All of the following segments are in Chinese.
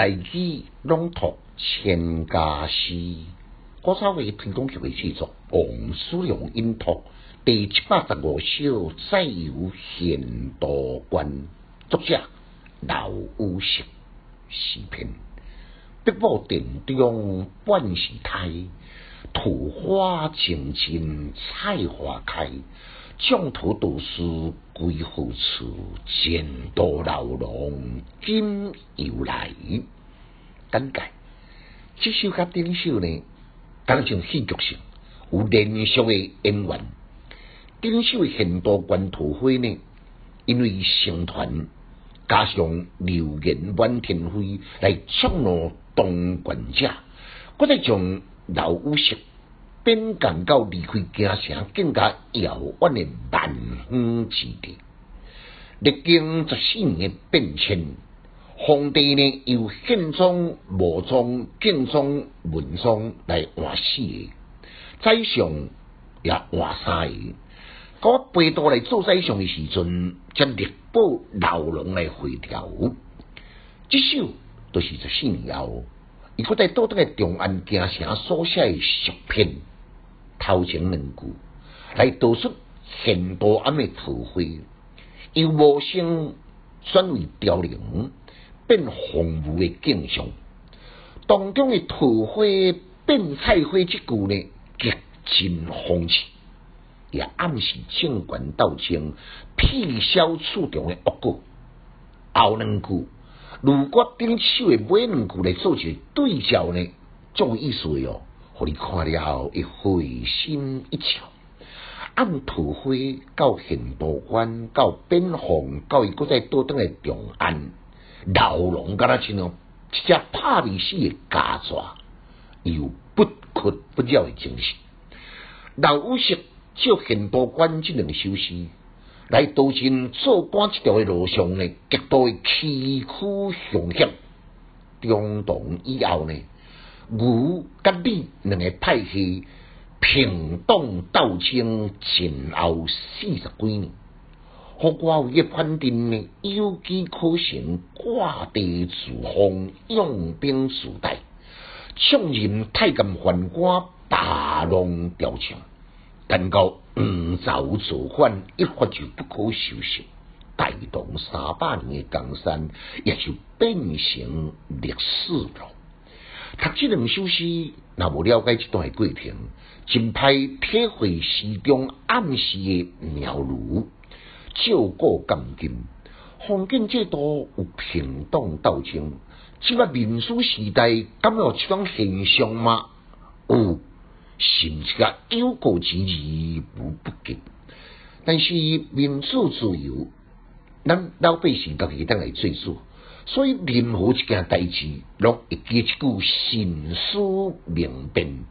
大举朗读千家诗，古早味推广局的制作，王叔良音读第七百十五首，再有贤道观，作者刘禹锡诗篇。碧波殿中半是胎，桃花尽尽菜花开。疆土都市归何处？前度老龙今又来。简介：这首甲顶首呢，当成戏剧性，有连续的演员。顶首很多关桃花呢，因为成团加上流言满天飞来触怒当权者，搁再将老五色。边感到离开家城更加遥远的万方之地，历经十四年变迁，皇帝呢由宪宗、武宗、敬宗、文宗来换四个，宰相也换三个。到背到来做宰相的时阵，将力保牢笼来回调。这首都是十四年后，伊搁在多得个长安京城所写的诗篇。头前两句来道出很多暗诶桃花，由无声转为凋零，变荒芜诶景象。当中诶桃花变菜花这句呢，极尽风趣，也暗示政权斗争、辟消处中诶恶果。后两句如果顶手的尾两句来做一个对照呢，种意思哟。互你看了后，会会心一笑。按桃花到很多关，到边防，到伊搁在多等的长安，牢笼敢若像一只拍未死的家抓，有不屈不挠的精神。老五色借很多关这两首诗，来道尽做官这条的路上呢，极度的崎岖凶险。中动以后呢？吴甲李两个派系平党斗争前后四十几年，何我一判定呢？有机可乘，挂地自封，用兵自代，上任太监宦官，大浪调枪，但到五朝造反，一发就不可收拾，带动三百年的江山，也就变成历史了。读这两首诗，若无了解这段过程，真歹体会诗中暗示的妙如，照过钢筋，封建制度有平等斗争，即个民主时代敢有这种现象吗？有，甚至个有过之而无不及。但是民主自由，咱老百姓家己当来做主。所以任何一件代志，拢会记一句心思明辨，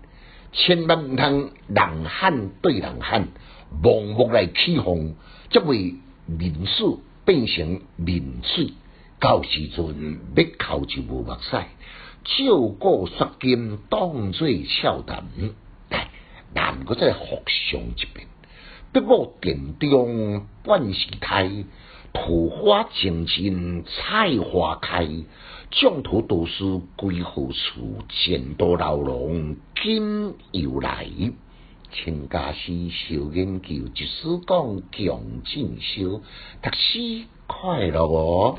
千万毋通人喊对人喊，盲目来起哄，则会民主变成民粹，到时阵要哭就无目屎，照顾说金当作笑谈，来，难个再复上一遍，不过殿中万事开。桃花尽尽菜花开，疆土都市归何处？前度老龙今又来。请家师小研究，一书讲强进修，读书快乐哦。